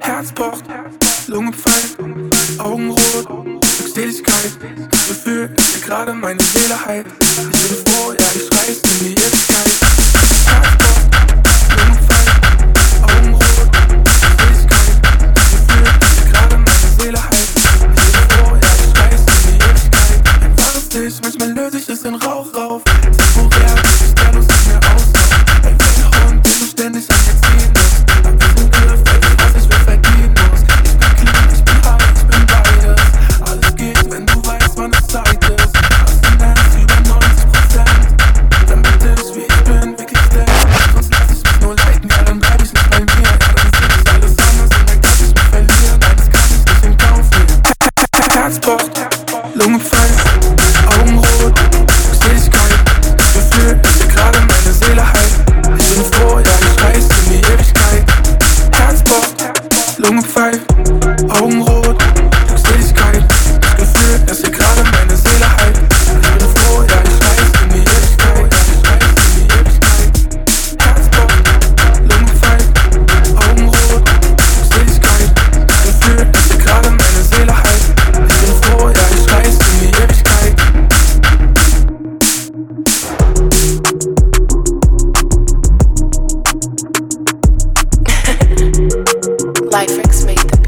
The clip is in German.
Herz pocht, Lunge pfeift, Augen rot, Glückseligkeit. Das Gefühl, dass gerade meine Seele heilt. Ich bin froh, ja, ich reiß in die Ewigkeit. Herz pocht, Lunge pfeift, Augen rot, Glückseligkeit. Gefühl, dass gerade meine Seele heilt. Ich bin froh, ja, ich in die Ewigkeit. Ein wahres Licht, manchmal löse ich es in Rauch Lunge pfeift, Augen. Das Gefühl, dass mir gerade meine Seele heilt. Ich bin froh, ja, ich reiß in die Ewigkeit. Herz pocht, Lunge Augen rot, Life freaks made them.